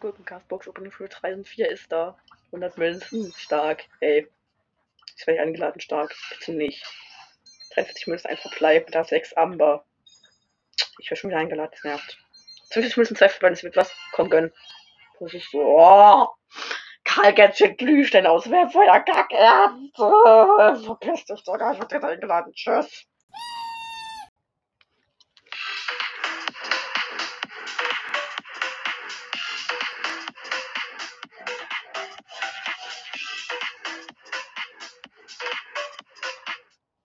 Gurkencastbox Opening für 3 und 4 ist da. 100 Münzen, stark. Ey. Ich werde eingeladen, stark. Bitte nicht. 43 Münzen, ein Verbleib, da 6 Amber. Ich werde schon wieder eingeladen, das nervt. 20 Münzen, 2 Verbleib, das wird was. Komm, gönn. Das ist so. Oh. Karl Gadget Glühstein aus Feuer Kack Ernst. Äh, verpiss dich, sogar. Ich werde jetzt eingeladen. Tschüss.